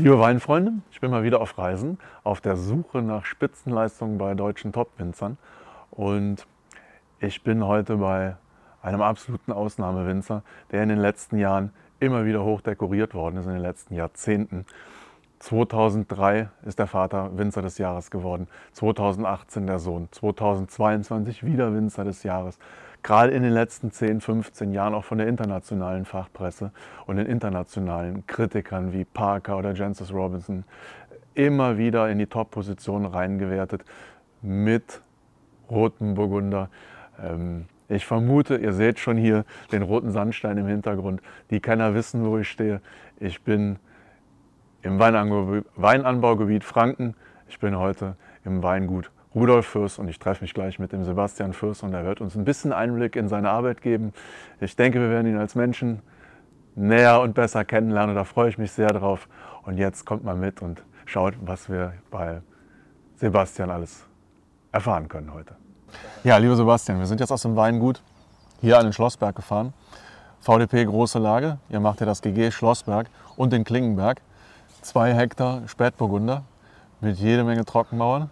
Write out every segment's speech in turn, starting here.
Liebe Weinfreunde, ich bin mal wieder auf Reisen, auf der Suche nach Spitzenleistungen bei deutschen Top-Winzern. Und ich bin heute bei einem absoluten Ausnahmewinzer, der in den letzten Jahren immer wieder hoch dekoriert worden ist, in den letzten Jahrzehnten. 2003 ist der Vater Winzer des Jahres geworden, 2018 der Sohn, 2022 wieder Winzer des Jahres gerade in den letzten 10, 15 Jahren auch von der internationalen Fachpresse und den internationalen Kritikern wie Parker oder Jancis Robinson immer wieder in die Top-Position reingewertet mit rotem Burgunder. Ähm, ich vermute, ihr seht schon hier den roten Sandstein im Hintergrund. Die Kenner wissen, wo ich stehe. Ich bin im Weinanbaugebiet Franken. Ich bin heute im Weingut Rudolf Fürst und ich treffe mich gleich mit dem Sebastian Fürst und er wird uns ein bisschen Einblick in seine Arbeit geben. Ich denke, wir werden ihn als Menschen näher und besser kennenlernen da freue ich mich sehr drauf. Und jetzt kommt mal mit und schaut, was wir bei Sebastian alles erfahren können heute. Ja, lieber Sebastian, wir sind jetzt aus dem Weingut hier an den Schlossberg gefahren. VDP große Lage, ihr macht ja das GG Schlossberg und den Klingenberg. Zwei Hektar Spätburgunder mit jede Menge Trockenmauern.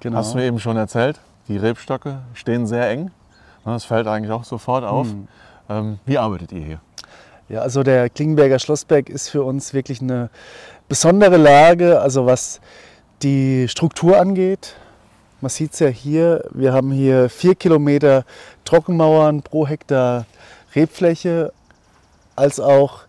Genau. Hast du mir eben schon erzählt, die Rebstöcke stehen sehr eng. Das fällt eigentlich auch sofort auf. Mhm. Ähm, wie arbeitet ihr hier? Ja, also der Klingenberger Schlossberg ist für uns wirklich eine besondere Lage, also was die Struktur angeht. Man sieht es ja hier, wir haben hier vier Kilometer Trockenmauern pro Hektar Rebfläche, als auch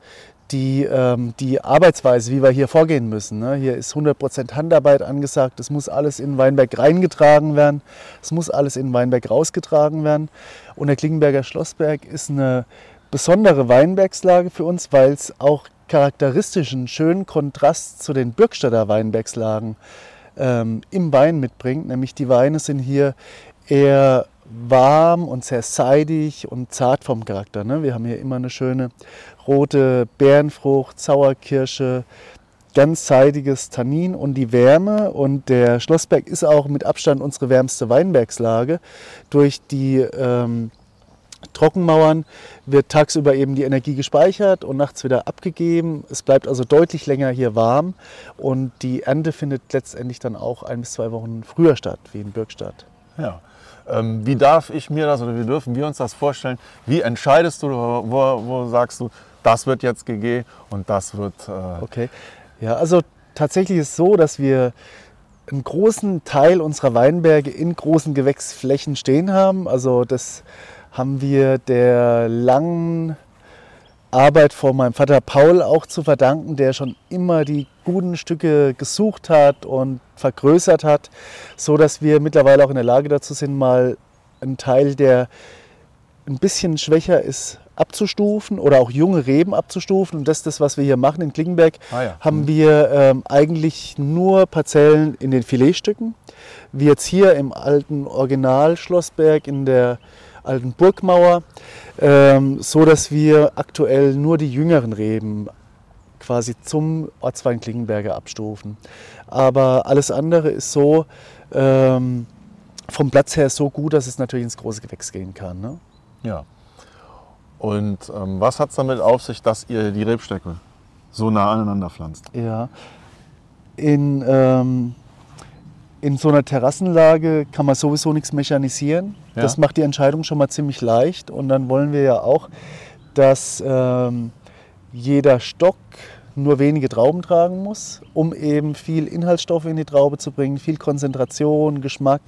die, ähm, die Arbeitsweise, wie wir hier vorgehen müssen. Ne? Hier ist 100% Handarbeit angesagt, es muss alles in Weinberg reingetragen werden, es muss alles in Weinberg rausgetragen werden. Und der Klingenberger Schlossberg ist eine besondere Weinbergslage für uns, weil es auch charakteristischen schönen Kontrast zu den Bürgstadter Weinbergslagen ähm, im Wein mitbringt. Nämlich die Weine sind hier eher warm und sehr seidig und zart vom Charakter. Ne? Wir haben hier immer eine schöne rote Bärenfrucht, Sauerkirsche, ganz seidiges Tannin und die Wärme. Und der Schlossberg ist auch mit Abstand unsere wärmste Weinbergslage. Durch die ähm, Trockenmauern wird tagsüber eben die Energie gespeichert und nachts wieder abgegeben. Es bleibt also deutlich länger hier warm und die Ernte findet letztendlich dann auch ein bis zwei Wochen früher statt, wie in Birkstadt. Ja. Ähm, wie darf ich mir das oder wie dürfen wir uns das vorstellen? Wie entscheidest du, wo, wo sagst du, das wird jetzt GG und das wird. Äh okay. Ja, also tatsächlich ist es so, dass wir einen großen Teil unserer Weinberge in großen Gewächsflächen stehen haben. Also das haben wir der langen Arbeit von meinem Vater Paul auch zu verdanken, der schon immer die guten Stücke gesucht hat und vergrößert hat, so dass wir mittlerweile auch in der Lage dazu sind, mal einen Teil, der ein bisschen schwächer ist, abzustufen oder auch junge Reben abzustufen. Und das ist das, was wir hier machen in Klingenberg. Ah ja. Haben mhm. wir ähm, eigentlich nur Parzellen in den Filetstücken. Wie jetzt hier im alten Original Schlossberg in der alten Burgmauer, ähm, so dass wir aktuell nur die jüngeren Reben quasi zum Ortswein Klingenberger abstufen. Aber alles andere ist so ähm, vom Platz her so gut, dass es natürlich ins große Gewächs gehen kann. Ne? Ja. Und ähm, was hat es damit auf sich, dass ihr die Rebstöcke so nah aneinander pflanzt? Ja, in, ähm, in so einer Terrassenlage kann man sowieso nichts mechanisieren. Ja. Das macht die Entscheidung schon mal ziemlich leicht. Und dann wollen wir ja auch, dass ähm, jeder Stock nur wenige Trauben tragen muss, um eben viel Inhaltsstoffe in die Traube zu bringen, viel Konzentration, Geschmack.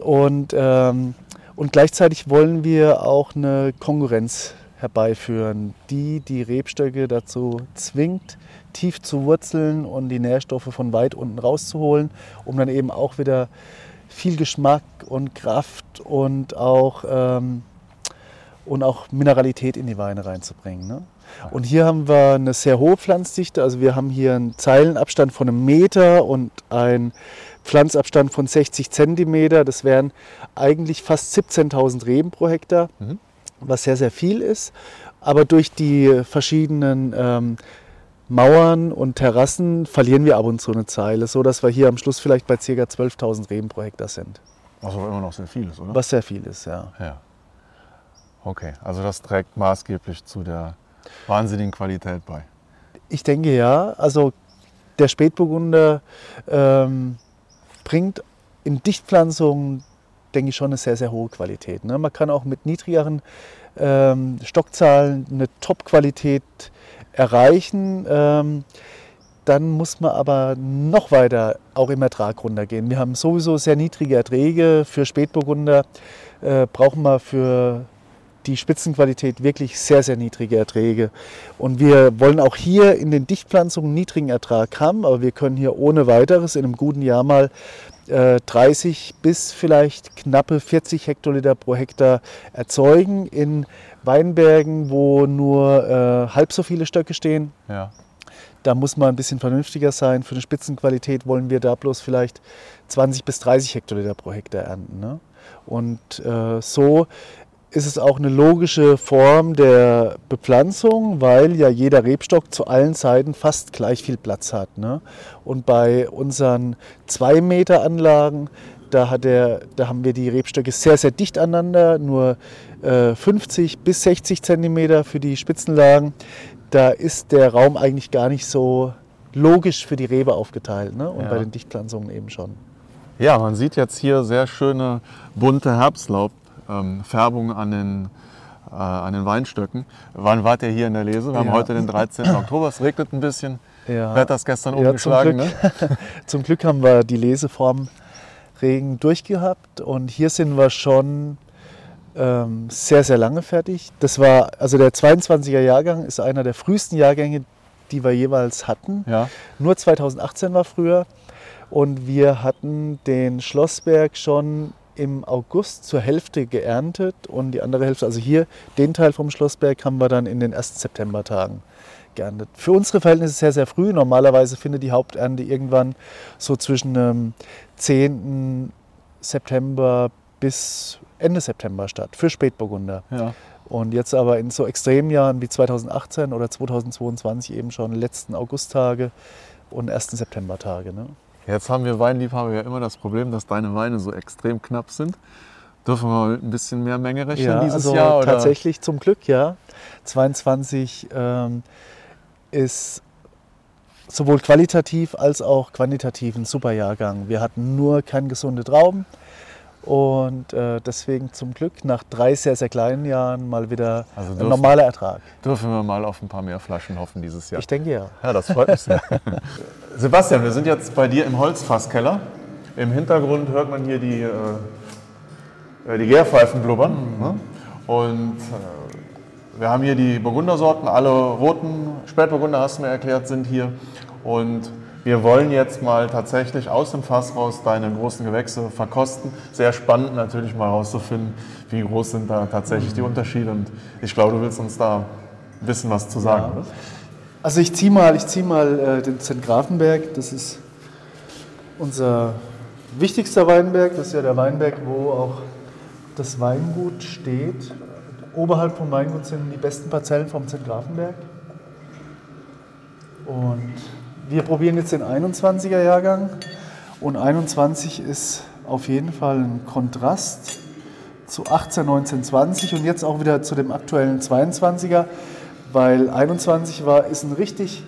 Und ähm, und gleichzeitig wollen wir auch eine Konkurrenz herbeiführen, die die Rebstöcke dazu zwingt, tief zu wurzeln und die Nährstoffe von weit unten rauszuholen, um dann eben auch wieder viel Geschmack und Kraft und auch, ähm, und auch Mineralität in die Weine reinzubringen. Ne? Und hier haben wir eine sehr hohe Pflanzdichte. Also wir haben hier einen Zeilenabstand von einem Meter und ein Pflanzabstand von 60 cm. Das wären eigentlich fast 17.000 Reben pro Hektar, mhm. was sehr, sehr viel ist. Aber durch die verschiedenen ähm, Mauern und Terrassen verlieren wir ab und zu eine Zeile, so dass wir hier am Schluss vielleicht bei ca. 12.000 Reben pro Hektar sind. Was aber immer noch sehr viel ist, oder? Was sehr viel ist, ja. ja. Okay, also das trägt maßgeblich zu der wahnsinnigen Qualität bei. Ich denke ja. Also der Spätburgunder ähm, bringt in Dichtpflanzungen, denke ich, schon eine sehr, sehr hohe Qualität. Ne? Man kann auch mit niedrigeren ähm, Stockzahlen eine Top-Qualität erreichen. Ähm, dann muss man aber noch weiter auch im Ertrag runtergehen. Wir haben sowieso sehr niedrige Erträge. Für Spätburgunder äh, brauchen wir für die Spitzenqualität wirklich sehr, sehr niedrige Erträge. Und wir wollen auch hier in den Dichtpflanzungen niedrigen Ertrag haben, aber wir können hier ohne weiteres in einem guten Jahr mal 30 äh, bis vielleicht knappe 40 Hektoliter pro Hektar erzeugen in Weinbergen, wo nur äh, halb so viele Stöcke stehen. Ja. Da muss man ein bisschen vernünftiger sein. Für eine Spitzenqualität wollen wir da bloß vielleicht 20 bis 30 Hektoliter pro Hektar ernten. Ne? Und äh, so ist es auch eine logische Form der Bepflanzung, weil ja jeder Rebstock zu allen Seiten fast gleich viel Platz hat. Ne? Und bei unseren 2 Meter Anlagen, da, hat der, da haben wir die Rebstöcke sehr, sehr dicht aneinander, nur äh, 50 bis 60 Zentimeter für die Spitzenlagen. Da ist der Raum eigentlich gar nicht so logisch für die Rebe aufgeteilt ne? und ja. bei den Dichtpflanzungen eben schon. Ja, man sieht jetzt hier sehr schöne bunte Herbstlaub ähm, Färbung an den, äh, an den Weinstöcken. Wann wart ihr hier in der Lese? Wir haben heute den 13. Oktober, es regnet ein bisschen. Ja. Wer hat das gestern ja, umgeschlagen? Zum Glück, ne? zum Glück haben wir die Leseform Regen durchgehabt und hier sind wir schon ähm, sehr, sehr lange fertig. Das war, also der 22er Jahrgang ist einer der frühesten Jahrgänge, die wir jeweils hatten. Ja. Nur 2018 war früher. Und wir hatten den Schlossberg schon im August zur Hälfte geerntet und die andere Hälfte, also hier den Teil vom Schlossberg, haben wir dann in den ersten Septembertagen geerntet. Für unsere Verhältnisse sehr, sehr früh. Normalerweise findet die Haupternte irgendwann so zwischen dem 10. September bis Ende September statt, für Spätburgunder. Ja. Und jetzt aber in so Extremjahren wie 2018 oder 2022 eben schon letzten Augusttage und ersten Septembertage. Ne? Jetzt haben wir Weinliebhaber ja immer das Problem, dass deine Weine so extrem knapp sind. Dürfen wir mit ein bisschen mehr Menge rechnen ja, dieses also Jahr? Oder? Tatsächlich zum Glück, ja. 22 ähm, ist sowohl qualitativ als auch quantitativ ein super Jahrgang. Wir hatten nur keine gesunde Trauben. Und äh, deswegen zum Glück nach drei sehr, sehr kleinen Jahren mal wieder also dürfen, ein normaler Ertrag. Dürfen wir mal auf ein paar mehr Flaschen hoffen dieses Jahr? Ich denke ja. Ja, das freut mich sehr. Sebastian, wir sind jetzt bei dir im Holzfasskeller. Im Hintergrund hört man hier die, äh, die Gärpfeifen blubbern. Mhm. Ne? Und äh, wir haben hier die Burgundersorten, alle roten Spätburgunder, hast du mir erklärt, sind hier. Und wir wollen jetzt mal tatsächlich aus dem Fass raus deine großen Gewächse verkosten. Sehr spannend natürlich mal herauszufinden, wie groß sind da tatsächlich die Unterschiede. Und ich glaube, du willst uns da ein bisschen was zu sagen. Ja. Also ich ziehe mal, ich zieh mal äh, den St. Grafenberg. Das ist unser wichtigster Weinberg. Das ist ja der Weinberg, wo auch das Weingut steht. Oberhalb vom Weingut sind die besten Parzellen vom St. Grafenberg. Und wir probieren jetzt den 21er Jahrgang und 21 ist auf jeden Fall ein Kontrast zu 18, 19, 20 und jetzt auch wieder zu dem aktuellen 22er, weil 21 war, ist ein richtig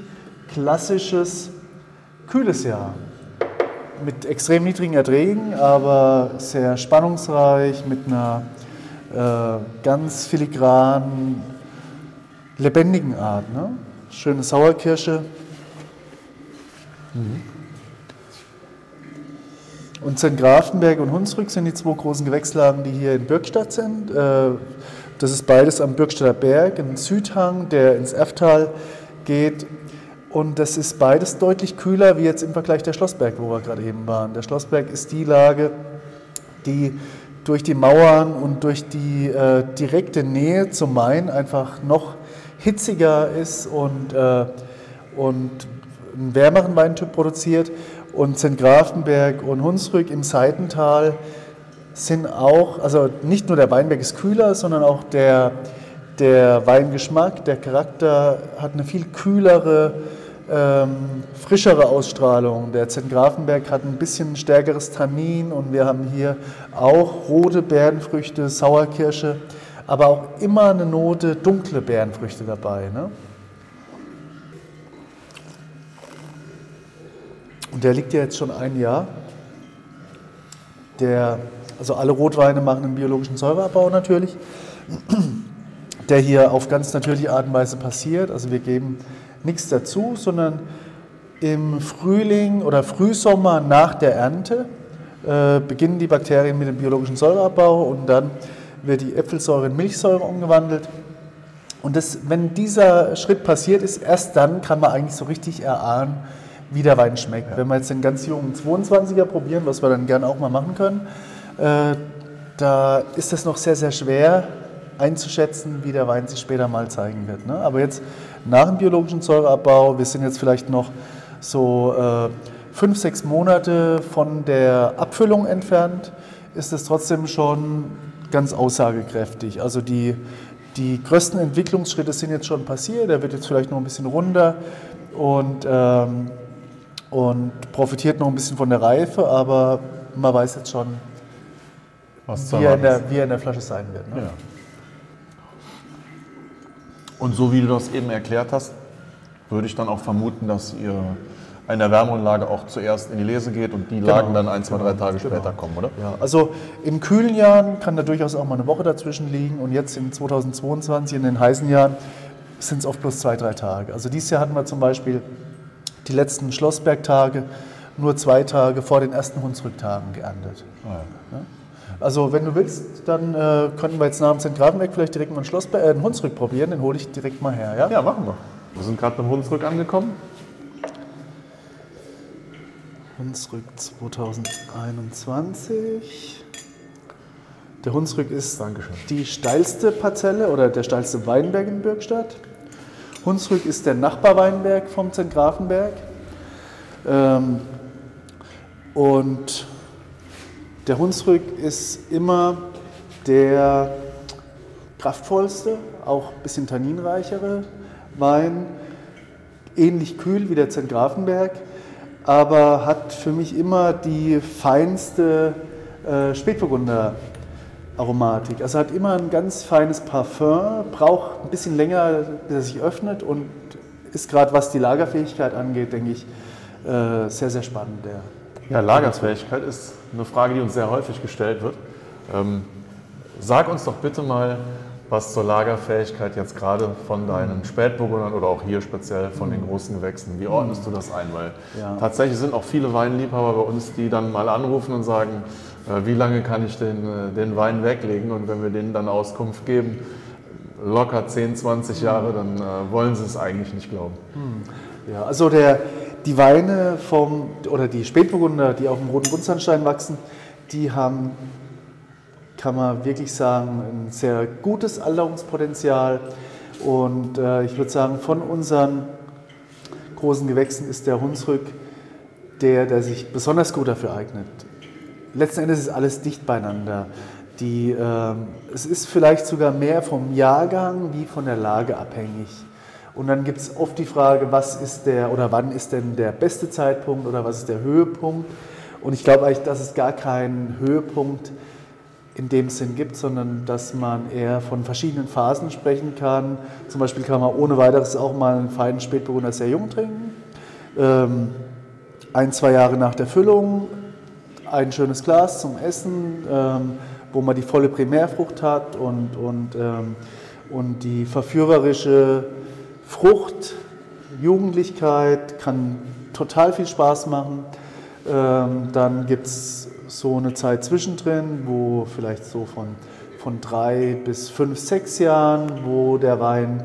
klassisches, kühles Jahr mit extrem niedrigen Erträgen, aber sehr spannungsreich, mit einer äh, ganz filigranen, lebendigen Art. Ne? Schöne Sauerkirsche, Mhm. Und St. Grafenberg und Hunsrück sind die zwei großen Gewächslagen, die hier in Birkstadt sind. Äh, das ist beides am Birkstadter Berg, ein Südhang, der ins Erftal geht. Und das ist beides deutlich kühler wie jetzt im Vergleich der Schlossberg, wo wir gerade eben waren. Der Schlossberg ist die Lage, die durch die Mauern und durch die äh, direkte Nähe zum Main einfach noch hitziger ist und, äh, und einen wärmeren Weintyp produziert. Und St. Grafenberg und Hunsrück im Seitental sind auch, also nicht nur der Weinberg ist kühler, sondern auch der, der Weingeschmack, der Charakter hat eine viel kühlere, ähm, frischere Ausstrahlung. Der St. Grafenberg hat ein bisschen stärkeres Tannin und wir haben hier auch rote Beerenfrüchte, Sauerkirsche, aber auch immer eine Note dunkle Beerenfrüchte dabei. Ne? Und der liegt ja jetzt schon ein Jahr. Der, also alle Rotweine machen einen biologischen Säureabbau natürlich, der hier auf ganz natürliche Art und Weise passiert. Also wir geben nichts dazu, sondern im Frühling oder Frühsommer nach der Ernte äh, beginnen die Bakterien mit dem biologischen Säureabbau und dann wird die Äpfelsäure in Milchsäure umgewandelt. Und das, wenn dieser Schritt passiert ist, erst dann kann man eigentlich so richtig erahnen, wie der Wein schmeckt. Ja. Wenn wir jetzt den ganz jungen 22er probieren, was wir dann gerne auch mal machen können, äh, da ist es noch sehr, sehr schwer einzuschätzen, wie der Wein sich später mal zeigen wird. Ne? Aber jetzt nach dem biologischen Säureabbau, wir sind jetzt vielleicht noch so äh, fünf, sechs Monate von der Abfüllung entfernt, ist es trotzdem schon ganz aussagekräftig. Also die, die größten Entwicklungsschritte sind jetzt schon passiert, er wird jetzt vielleicht noch ein bisschen runder und, ähm, und profitiert noch ein bisschen von der Reife, aber man weiß jetzt schon, wie er, der, wie, er in der, Flasche sein wird. Ne? Ja. Und so wie du das eben erklärt hast, würde ich dann auch vermuten, dass ihr eine Wärmeanlage auch zuerst in die Lese geht und die genau. Lagen dann ein, zwei, drei Tage genau. später kommen, oder? Ja, also in kühlen Jahren kann da durchaus auch mal eine Woche dazwischen liegen und jetzt in 2022, in den heißen Jahren, sind es oft bloß zwei, drei Tage. Also dieses Jahr hatten wir zum Beispiel die letzten Schlossbergtage nur zwei Tage vor den ersten Hunsrücktagen geerntet. Ah, ja. Also wenn du willst, dann äh, könnten wir jetzt nach dem Zentralweg vielleicht direkt mal einen, Schlossberg, äh, einen Hunsrück probieren, den hole ich direkt mal her. Ja, ja machen wir. Wir sind gerade beim Hunsrück angekommen. Hunsrück 2021. Der Hunsrück ist Dankeschön. die steilste Parzelle oder der steilste Weinberg in Bürgstadt. Hunsrück ist der Nachbarweinberg vom Zentgrafenberg. Ähm, und der Hunsrück ist immer der kraftvollste, auch ein bisschen tanninreichere Wein, ähnlich kühl wie der Zentgrafenberg aber hat für mich immer die feinste äh, Spätburgunder Aromatik. Also hat immer ein ganz feines Parfum, braucht ein bisschen länger, bis er sich öffnet und ist gerade was die Lagerfähigkeit angeht, denke ich, äh, sehr, sehr spannend. Der ja, Lagerfähigkeit ist eine Frage, die uns sehr häufig gestellt wird. Ähm, sag uns doch bitte mal, was zur Lagerfähigkeit jetzt gerade von deinen Spätburgundern oder auch hier speziell von den großen Gewächsen, wie ordnest du das ein? Weil ja. tatsächlich sind auch viele Weinliebhaber bei uns, die dann mal anrufen und sagen, äh, wie lange kann ich den, äh, den Wein weglegen? Und wenn wir denen dann Auskunft geben, locker 10, 20 Jahre, dann äh, wollen sie es eigentlich nicht glauben. Ja, also der, die Weine vom, oder die Spätburgunder, die auf dem roten Buntsandstein wachsen, die haben kann man wirklich sagen, ein sehr gutes Alterungspotenzial. Und äh, ich würde sagen, von unseren großen Gewächsen ist der Hunsrück der, der sich besonders gut dafür eignet. Letzten Endes ist alles dicht beieinander. Die, äh, es ist vielleicht sogar mehr vom Jahrgang wie von der Lage abhängig. Und dann gibt es oft die Frage, was ist der oder wann ist denn der beste Zeitpunkt oder was ist der Höhepunkt? Und ich glaube eigentlich, dass es gar keinen Höhepunkt gibt in dem Sinn gibt, sondern dass man eher von verschiedenen Phasen sprechen kann. Zum Beispiel kann man ohne weiteres auch mal einen feinen Spätburgunder sehr jung trinken. Ähm, ein, zwei Jahre nach der Füllung, ein schönes Glas zum Essen, ähm, wo man die volle Primärfrucht hat und, und, ähm, und die verführerische Frucht, Jugendlichkeit kann total viel Spaß machen. Ähm, dann gibt es so eine Zeit zwischendrin, wo vielleicht so von, von drei bis fünf, sechs Jahren, wo der Wein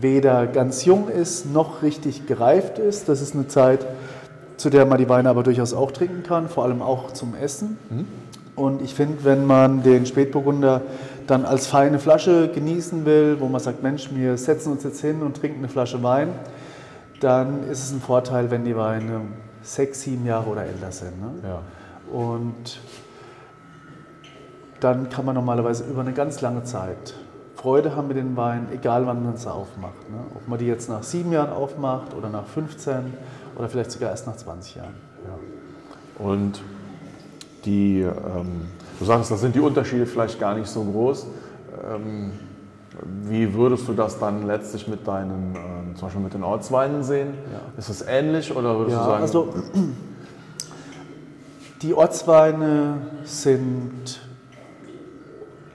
weder ganz jung ist noch richtig gereift ist. Das ist eine Zeit, zu der man die Weine aber durchaus auch trinken kann, vor allem auch zum Essen. Mhm. Und ich finde, wenn man den Spätburgunder dann als feine Flasche genießen will, wo man sagt, Mensch, wir setzen uns jetzt hin und trinken eine Flasche Wein, dann ist es ein Vorteil, wenn die Weine sechs, sieben Jahre oder älter sind. Ne? Ja. Und dann kann man normalerweise über eine ganz lange Zeit Freude haben mit den Weinen, egal wann man sie aufmacht. Ne? Ob man die jetzt nach sieben Jahren aufmacht oder nach 15 oder vielleicht sogar erst nach 20 Jahren. Ja. Und die, ähm, du sagst, da sind die Unterschiede vielleicht gar nicht so groß. Ähm, Wie würdest du das dann letztlich mit deinen, äh, zum Beispiel mit den Ortsweinen sehen? Ja. Ist es ähnlich oder würdest Ja, du sagen? also die Ortsweine sind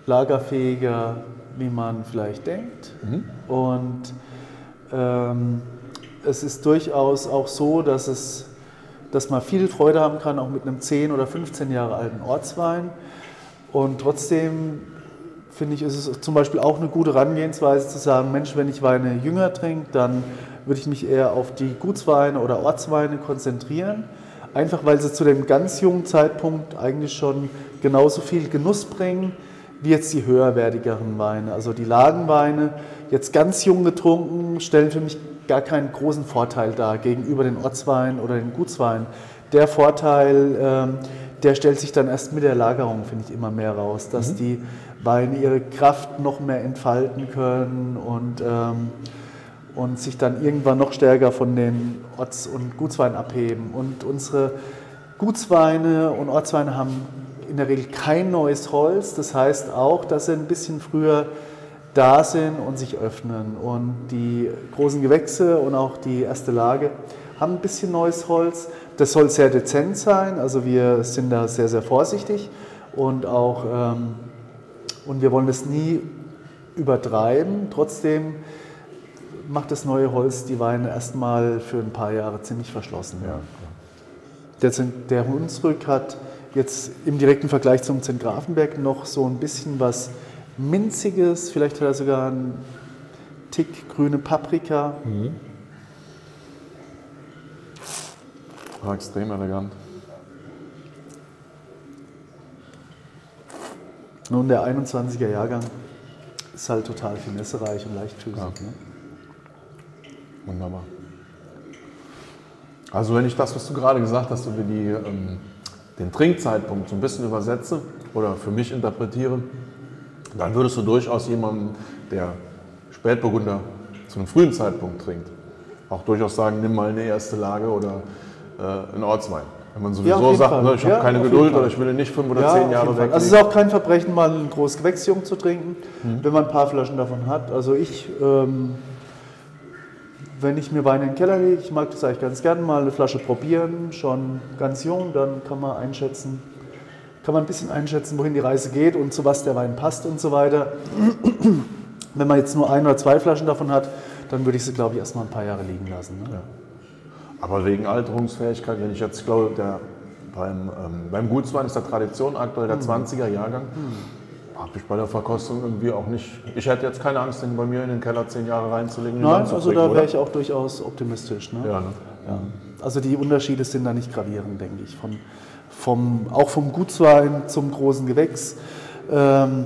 lagerfähiger, wie man vielleicht denkt. Und ähm, es ist durchaus auch so, dass, es, dass man viel Freude haben kann, auch mit einem 10 oder 15 Jahre alten Ortswein. Und trotzdem finde ich, ist es zum Beispiel auch eine gute Herangehensweise zu sagen, Mensch, wenn ich Weine jünger trinke, dann würde ich mich eher auf die Gutsweine oder Ortsweine konzentrieren. Einfach weil sie zu dem ganz jungen Zeitpunkt eigentlich schon genauso viel Genuss bringen wie jetzt die höherwertigeren Weine. Also die Lagenweine, jetzt ganz jung getrunken, stellen für mich gar keinen großen Vorteil dar gegenüber den Ortsweinen oder den Gutsweinen. Der Vorteil, ähm, der stellt sich dann erst mit der Lagerung, finde ich, immer mehr raus, dass die Weine ihre Kraft noch mehr entfalten können und, ähm, und sich dann irgendwann noch stärker von den Orts- und Gutsweinen abheben. Und unsere Gutsweine und Ortsweine haben in der Regel kein neues Holz. Das heißt auch, dass sie ein bisschen früher da sind und sich öffnen. Und die großen Gewächse und auch die erste Lage haben ein bisschen neues Holz. Das soll sehr dezent sein. Also wir sind da sehr, sehr vorsichtig und auch ähm, und wir wollen das nie übertreiben. Trotzdem macht das neue Holz die Weine erstmal für ein paar Jahre ziemlich verschlossen. ja, Der, der Hunsrück hat jetzt im direkten Vergleich zum Zentgrafenberg noch so ein bisschen was Minziges, vielleicht hat er sogar einen Tick grüne Paprika. war extrem elegant. Nun, der 21er Jahrgang ist halt total finessereich und leichtfüßig. Ja. Ne? Wunderbar. Also wenn ich das, was du gerade gesagt hast, über die, ähm, den Trinkzeitpunkt so ein bisschen übersetze oder für mich interpretiere, dann würdest du durchaus jemandem, der Spätburgunder zu einem frühen Zeitpunkt trinkt, auch durchaus sagen, nimm mal eine erste Lage oder äh, einen Ortswein. Wenn man Ja, sowieso jeden sagt, ne, ich habe Ja, keine Geduld oder ich will nicht fünf oder Ja, zehn Jahre weg. Also es ist auch kein Verbrechen, mal ein großes Gewächsjung zu trinken, Mhm. wenn man ein paar Flaschen davon hat. Also ich, ähm, wenn ich mir Wein in den Keller lege, ich mag das eigentlich ganz gerne mal eine Flasche probieren, schon ganz jung, dann kann man einschätzen, kann man ein bisschen einschätzen, wohin die Reise geht und zu was der Wein passt und so weiter. Wenn man jetzt nur ein oder zwei Flaschen davon hat, dann würde ich sie, glaube ich, erstmal ein paar Jahre liegen lassen. Ne? Aber wegen Alterungsfähigkeit, wenn ich jetzt, glaube, der, beim, ähm, beim Gutswein ist der Tradition aktuell der 20er Jahrgang. Habe ich bei der Verkostung irgendwie auch nicht. Ich hätte jetzt keine Angst, den bei mir in den Keller zehn Jahre reinzulegen. Nein, also da wäre ich auch durchaus optimistisch. Ne? Ja, ne? Ja. Also die Unterschiede sind da nicht gravierend, denke ich. Von, vom, auch vom Gutswein zum großen Gewächs. Ähm,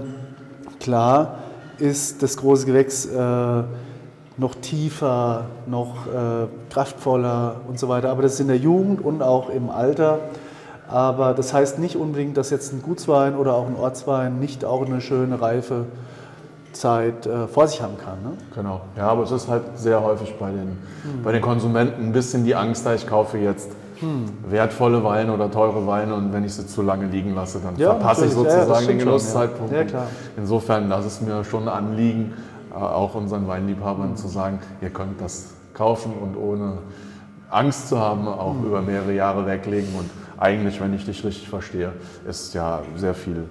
klar ist das große Gewächs äh, noch tiefer, noch äh, kraftvoller und so weiter. Aber das ist in der Jugend und auch im Alter. Aber das heißt nicht unbedingt, dass jetzt ein Gutswein oder auch ein Ortswein nicht auch eine schöne reife Zeit äh, vor sich haben kann. Ne? Genau. Ja, aber es ist halt sehr häufig bei den, Hm. bei den Konsumenten ein bisschen die Angst da, ich kaufe jetzt Hm. wertvolle Weine oder teure Weine und wenn ich sie zu lange liegen lasse, dann Ja, verpasse ich natürlich. Ja, sozusagen den Genusszeitpunkt. ja. Insofern, das ist mir schon ein Anliegen, äh, auch unseren Weinliebhabern zu sagen, ihr könnt das kaufen und ohne Angst zu haben, auch Hm. über mehrere Jahre weglegen. Und eigentlich, wenn ich dich richtig verstehe, ist ja sehr viel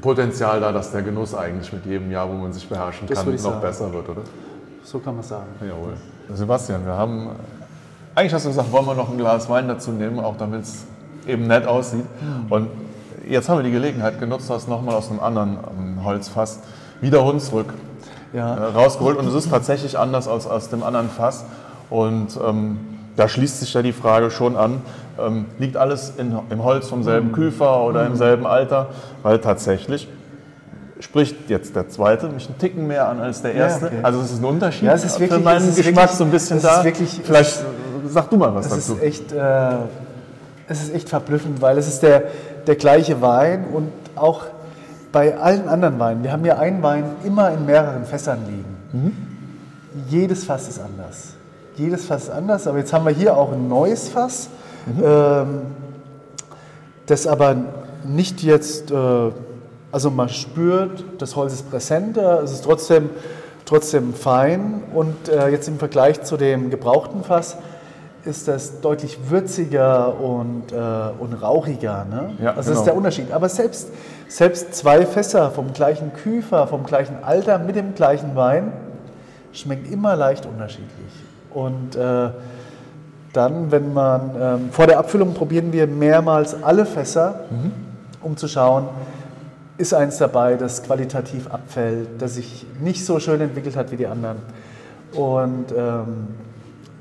Potenzial da, dass der Genuss eigentlich mit jedem Jahr, wo man sich beherrschen Das kann, noch sagen. besser wird, oder? So kann man sagen. Jawohl. Sebastian, wir haben. Eigentlich hast du gesagt, wollen wir noch ein Glas Wein dazu nehmen, auch damit es eben nett aussieht. Und jetzt haben wir die Gelegenheit genutzt, hast nochmal aus einem anderen ähm, Holzfass wieder Hunsrück äh, Ja. rausgeholt. Und es ist tatsächlich anders als aus dem anderen Fass. Und ähm, da schließt sich ja die Frage schon an, ähm, liegt alles in, im Holz vom Mhm. selben Küfer oder im selben Alter? Weil tatsächlich spricht jetzt der zweite mich einen Ticken mehr an als der Ja, erste. okay. Also es ist ein Unterschied Ja, es ist wirklich- für meinen Geschmack wirklich- so ein bisschen da. wirklich- Vielleicht sag du mal was Es dazu. ist echt, äh, es ist echt verblüffend, weil es ist der, der gleiche Wein und auch bei allen anderen Weinen. Wir haben ja einen Wein immer in mehreren Fässern liegen. Jedes Fass ist anders. Jedes Fass ist anders, aber jetzt haben wir hier auch ein neues Fass, ähm, das aber nicht jetzt äh, Also man spürt, das Holz ist präsenter, es ist trotzdem, trotzdem fein und äh, jetzt im Vergleich zu dem gebrauchten Fass ist das deutlich würziger und, äh, und rauchiger. Ne? Ja, also das genau. ist der Unterschied. Aber selbst, selbst zwei Fässer vom gleichen Küfer, vom gleichen Alter, mit dem gleichen Wein, schmecken immer leicht unterschiedlich. Und äh, dann, wenn man ähm, vor der Abfüllung probieren wir mehrmals alle Fässer, mhm. um zu schauen, ist eins dabei, das qualitativ abfällt, das sich nicht so schön entwickelt hat wie die anderen. Und ähm,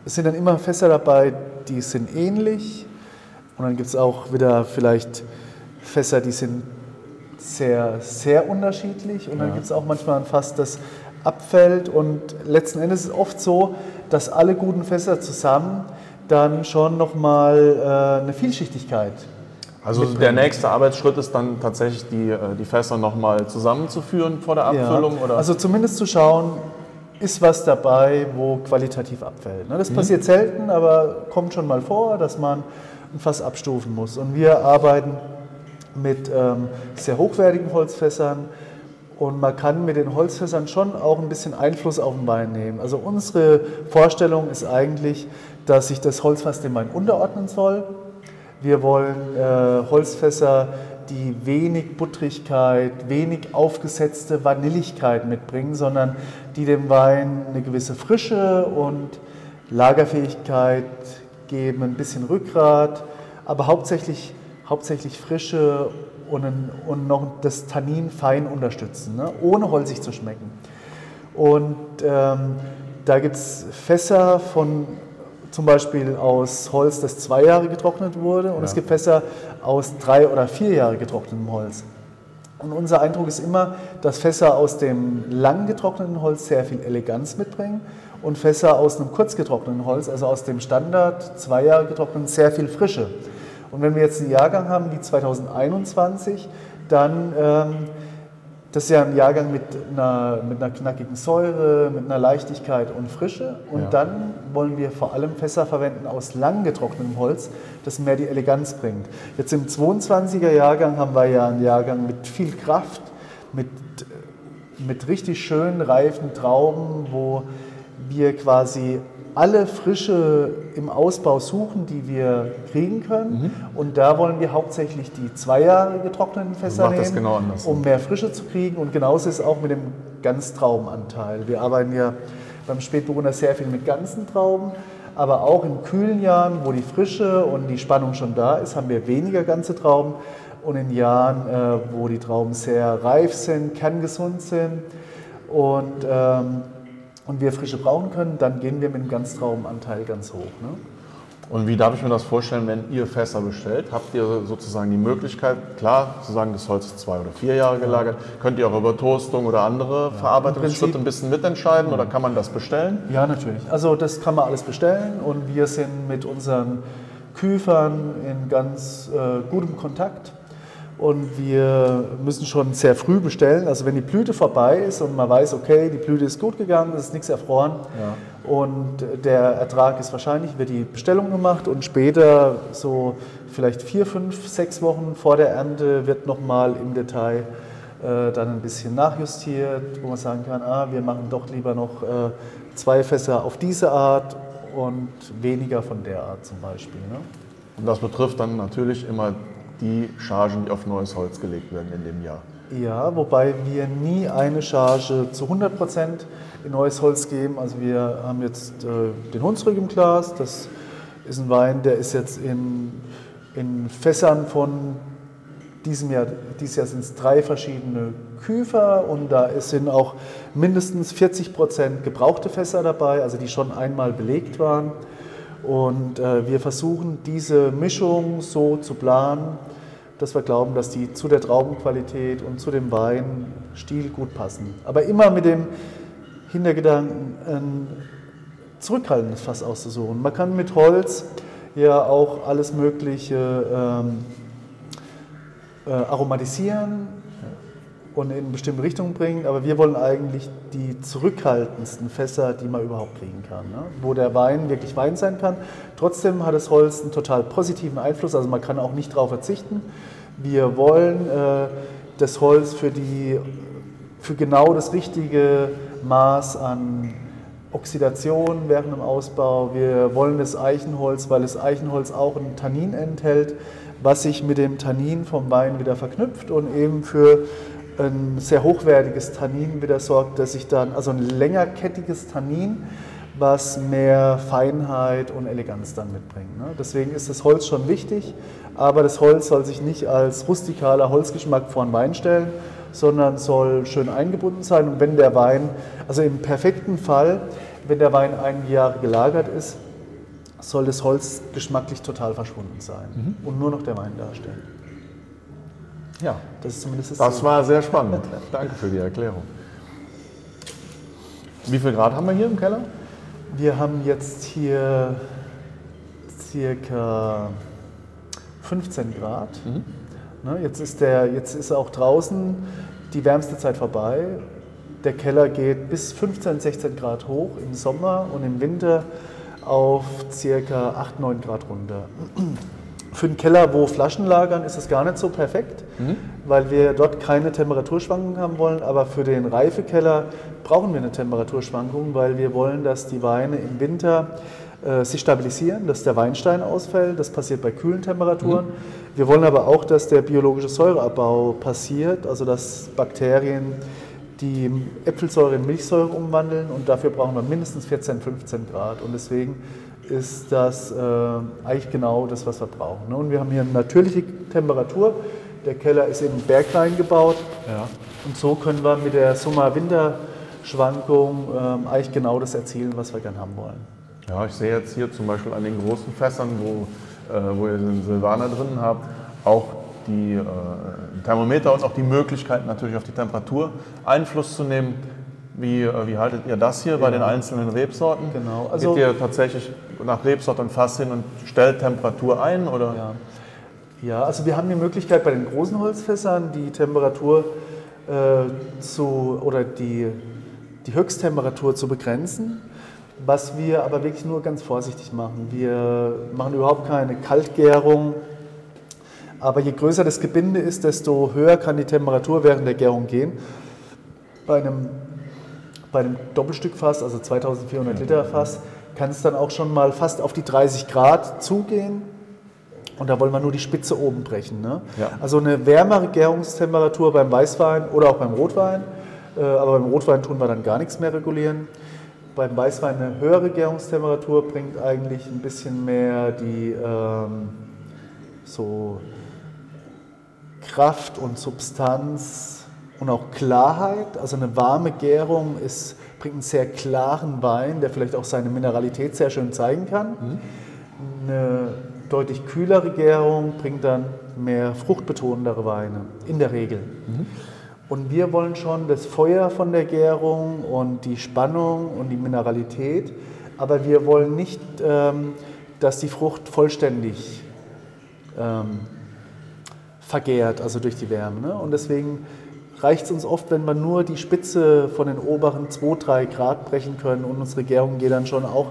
es sind dann immer Fässer dabei, die sind ähnlich. Und dann gibt es auch wieder vielleicht Fässer, die sind sehr, sehr unterschiedlich. Und dann ja. gibt es auch manchmal ein Fass, das abfällt. Und letzten Endes ist es oft so, dass alle guten Fässer zusammen dann schon nochmal äh, eine Vielschichtigkeit also der nächste Arbeitsschritt ist dann tatsächlich die, äh, die Fässer nochmal zusammenzuführen vor der Abfüllung? Ja. Oder? Also zumindest zu schauen, ist was dabei, wo qualitativ abfällt. Ne? Das mhm. passiert selten, aber kommt schon mal vor, dass man ein Fass abstufen muss. Und wir arbeiten mit ähm, sehr hochwertigen Holzfässern und man kann mit den Holzfässern schon auch ein bisschen Einfluss auf den Wein nehmen. Also unsere Vorstellung ist eigentlich, dass sich das Holzfass dem Wein unterordnen soll. Wir wollen äh, Holzfässer die wenig Buttrigkeit, wenig aufgesetzte Vanilligkeit mitbringen, sondern die dem Wein eine gewisse Frische und Lagerfähigkeit geben, ein bisschen Rückgrat, aber hauptsächlich, hauptsächlich Frische und, ein, und noch das Tannin fein unterstützen, ne? ohne holzig zu schmecken. Und ähm, da gibt es Fässer von zum Beispiel aus Holz, das zwei Jahre getrocknet wurde und ja. es gibt Fässer aus drei oder vier Jahre getrocknetem Holz. Und unser Eindruck ist immer, dass Fässer aus dem lang getrockneten Holz sehr viel Eleganz mitbringen und Fässer aus einem kurz getrockneten Holz, also aus dem Standard zwei Jahre getrockneten, sehr viel Frische. Und wenn wir jetzt einen Jahrgang haben wie 2021, dann ähm, das ist ja ein Jahrgang mit einer, mit einer knackigen Säure, mit einer Leichtigkeit und Frische. Und ja. dann wollen wir vor allem Fässer verwenden aus lang getrocknetem Holz, das mehr die Eleganz bringt. Jetzt im 22er Jahrgang haben wir ja einen Jahrgang mit viel Kraft, mit, mit richtig schön reifen Trauben, wo wir quasi alle Frische im Ausbau suchen, die wir kriegen können. Mhm. Und da wollen wir hauptsächlich die zwei Jahre getrockneten Fässer nehmen, genau um mehr Frische zu kriegen. Und genauso ist es auch mit dem Ganztraubenanteil. Wir arbeiten ja beim Spätburgunder sehr viel mit ganzen Trauben. Aber auch in kühlen Jahren, wo die Frische und die Spannung schon da ist, haben wir weniger ganze Trauben. Und in Jahren, äh, wo die Trauben sehr reif sind, kerngesund sind und ähm, und wir frische brauchen können, dann gehen wir mit dem Ganztraubenanteil ganz hoch. Ne? Und wie darf ich mir das vorstellen, wenn ihr Fässer bestellt? Habt ihr sozusagen die Möglichkeit, klar zu sagen, das Holz ist zwei oder vier Jahre gelagert, könnt ihr auch über Toastung oder andere ja, Verarbeitungsschritte ein bisschen mitentscheiden oder kann man das bestellen? Ja, natürlich. Also das kann man alles bestellen und wir sind mit unseren Küfern in ganz äh, gutem Kontakt und wir müssen schon sehr früh bestellen. Also wenn die Blüte vorbei ist und man weiß, okay, die Blüte ist gut gegangen, es ist nichts erfroren ja. und der Ertrag ist wahrscheinlich, wird die Bestellung gemacht und später, so vielleicht vier, fünf, sechs Wochen vor der Ernte, wird nochmal im Detail äh, dann ein bisschen nachjustiert, wo man sagen kann, ah, wir machen doch lieber noch äh, zwei Fässer auf diese Art und weniger von der Art zum Beispiel. Ne? Und das betrifft dann natürlich immer die Chargen, die auf neues Holz gelegt werden in dem Jahr. Ja, wobei wir nie eine Charge zu 100 Prozent in neues Holz geben. Also wir haben jetzt äh, den Hunsrück im Glas. Das ist ein Wein, der ist jetzt in, in Fässern von diesem Jahr. Dieses Jahr sind es drei verschiedene Küfer und da sind auch mindestens 40 Prozent gebrauchte Fässer dabei, also die schon einmal belegt waren. Und äh, wir versuchen diese Mischung so zu planen, dass wir glauben, dass die zu der Traubenqualität und zu dem Weinstil gut passen. Aber immer mit dem Hintergedanken, ein zurückhaltendes Fass auszusuchen. Man kann mit Holz ja auch alles Mögliche ähm, äh, aromatisieren, und in bestimmte Richtungen bringen. Aber wir wollen eigentlich die zurückhaltendsten Fässer, die man überhaupt kriegen kann. Ne? Wo der Wein wirklich Wein sein kann. Trotzdem hat das Holz einen total positiven Einfluss, also man kann auch nicht darauf verzichten. Wir wollen äh, das Holz für, die, für genau das richtige Maß an Oxidation während dem Ausbau. Wir wollen das Eichenholz, weil das Eichenholz auch ein Tannin enthält, was sich mit dem Tannin vom Wein wieder verknüpft und eben für ein sehr hochwertiges Tannin wieder sorgt, dass sich dann, also ein längerkettiges Tannin, was mehr Feinheit und Eleganz dann mitbringt. Ne? Deswegen ist das Holz schon wichtig, aber das Holz soll sich nicht als rustikaler Holzgeschmack vor den Wein stellen, sondern soll schön eingebunden sein. Und wenn der Wein, also im perfekten Fall, wenn der Wein einige Jahre gelagert ist, soll das Holz geschmacklich total verschwunden sein mhm. und nur noch der Wein darstellen. Ja, das ist zumindest das. Das war sehr spannend. Danke für die Erklärung. Wie viel Grad haben wir hier im Keller? Wir haben jetzt hier circa 15 Grad. Mhm. Ne, jetzt, ist der, jetzt ist auch draußen die wärmste Zeit vorbei. Der Keller geht bis 15, 16 Grad hoch im Sommer und im Winter auf circa 8, 9 Grad runter. Für einen Keller, wo Flaschen lagern, ist es gar nicht so perfekt, mhm. weil wir dort keine Temperaturschwankungen haben wollen. Aber für den Reifekeller brauchen wir eine Temperaturschwankung, weil wir wollen, dass die Weine im Winter äh, sich stabilisieren, dass der Weinstein ausfällt. Das passiert bei kühlen Temperaturen. Mhm. Wir wollen aber auch, dass der biologische Säureabbau passiert, also dass Bakterien die Äpfelsäure in Milchsäure umwandeln und dafür brauchen wir mindestens 14, 15 Grad. Und deswegen ist das äh, eigentlich genau das, was wir brauchen. Ne? Und wir haben hier eine natürliche Temperatur. Der Keller ist eben bergrein gebaut. Ja. Und so können wir mit der Sommer-Winter-Schwankung ähm, eigentlich genau das erzielen, was wir gerne haben wollen. Ja, ich sehe jetzt hier zum Beispiel an den großen Fässern, wo, äh, wo ihr den Silvaner drin habt, auch die äh, Thermometer und auch die Möglichkeit natürlich auf die Temperatur Einfluss zu nehmen. Wie, äh, wie haltet ihr das hier ja. bei den einzelnen Rebsorten? Genau. Also Geht ihr tatsächlich nach Rebsort und Fass hin und stellt Temperatur ein? Oder? Ja. ja, also wir haben die Möglichkeit bei den großen Holzfässern die Temperatur äh, zu oder die, die Höchsttemperatur zu begrenzen. Was wir aber wirklich nur ganz vorsichtig machen. Wir machen überhaupt keine Kaltgärung. Aber je größer das Gebinde ist, desto höher kann die Temperatur während der Gärung gehen. Bei einem, bei einem Doppelstückfass, also 2400 Liter Fass, kann es dann auch schon mal fast auf die 30 Grad zugehen. Und da wollen wir nur die Spitze oben brechen. Ne? Ja. Also eine wärmere Gärungstemperatur beim Weißwein oder auch beim Rotwein. Äh, aber beim Rotwein tun wir dann gar nichts mehr regulieren beim Weißwein eine höhere Gärungstemperatur bringt eigentlich ein bisschen mehr die ähm, so Kraft und Substanz und auch Klarheit. Also eine warme Gärung ist, bringt einen sehr klaren Wein, der vielleicht auch seine Mineralität sehr schön zeigen kann. Mhm. Eine deutlich kühlere Gärung bringt dann mehr fruchtbetonendere Weine, in der Regel. Mhm. Und wir wollen schon das Feuer von der Gärung und die Spannung und die Mineralität, aber wir wollen nicht, ähm, dass die Frucht vollständig ähm, vergärt, also durch die Wärme. Ne? Und deswegen reicht es uns oft, wenn wir nur die Spitze von den oberen 2-3 Grad brechen können und unsere Gärung geht dann schon auch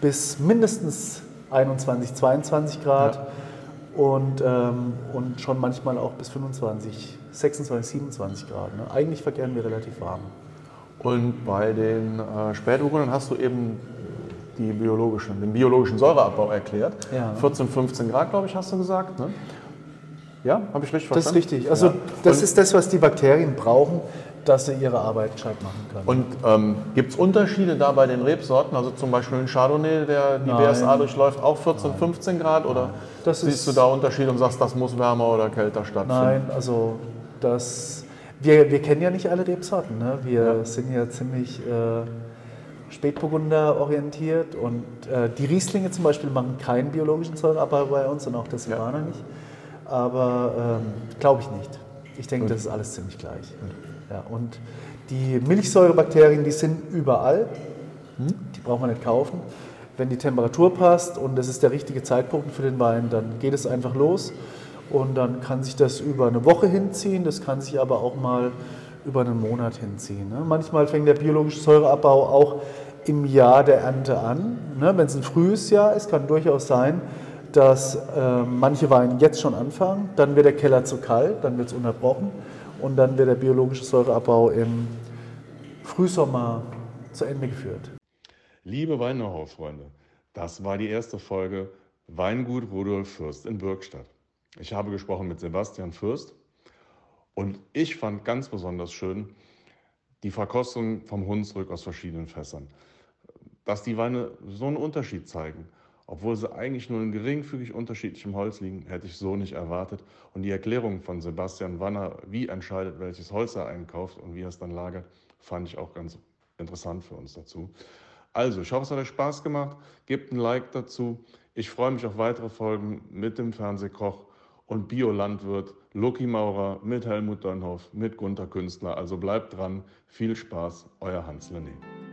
bis mindestens 21, 22 Grad ja. und, ähm, und schon manchmal auch bis 25 Grad. 26, 27 Grad. Ne? Eigentlich verkehren wir relativ warm. Und bei den äh, Spätburgundern hast du eben die biologischen, den biologischen Säureabbau erklärt. Ja. 14, 15 Grad, glaube ich, hast du gesagt. Ne? Ja, habe ich richtig verstanden? Das ist richtig. Also ja. das Und ist das, was die Bakterien brauchen, dass sie ihre Arbeit gescheit machen können. Und ähm, gibt es Unterschiede da bei den Rebsorten? Also zum Beispiel ein Chardonnay, der die Nein. BSA durchläuft, auch 14, Nein. 15 Grad? Oder siehst du da Unterschiede und sagst, das muss wärmer oder kälter stattfinden? Nein, also dass wir, wir kennen ja nicht alle Rebsorten. Ne? Wir ja. sind ja ziemlich äh, Spätburgunder orientiert und äh, die Rieslinge zum Beispiel machen keinen biologischen Säureabbau bei uns und auch der Silvaner ja. nicht. Aber ähm, glaube ich nicht. Ich denke, das ist alles ziemlich gleich. Ja, und die Milchsäurebakterien, die sind überall. Hm? Die braucht man nicht kaufen. Wenn die Temperatur passt und es ist der richtige Zeitpunkt für den Wein, dann geht es einfach los. Und dann kann sich das über eine Woche hinziehen, das kann sich aber auch mal über einen Monat hinziehen. Ne? Manchmal fängt der biologische Säureabbau auch im Jahr der Ernte an. Ne? Wenn es ein frühes Jahr ist, kann durchaus sein, dass äh, manche Weine jetzt schon anfangen, dann wird der Keller zu kalt, dann wird es unterbrochen und dann wird der biologische Säureabbau im Frühsommer zu Ende geführt. Liebe Weinauhaus-Freunde, das war die erste Folge Weingut Rudolf Fürst in Birkstadt. Ich habe gesprochen mit Sebastian Fürst und ich fand ganz besonders schön die Verkostung vom Hunsrück aus verschiedenen Fässern. Dass die Weine so einen Unterschied zeigen, obwohl sie eigentlich nur in geringfügig unterschiedlichem Holz liegen, hätte ich so nicht erwartet. Und die Erklärung von Sebastian Wanner, wie entscheidet, welches Holz er einkauft und wie er es dann lagert, fand ich auch ganz interessant für uns dazu. Also, ich hoffe, es hat euch Spaß gemacht. Gebt ein Like dazu. Ich freue mich auf weitere Folgen mit dem Fernsehkoch und Biolandwirt Lucky Maurer mit Helmut Dönhoff, mit Gunther Künstler. Also bleibt dran. Viel Spaß, euer Hans Lené.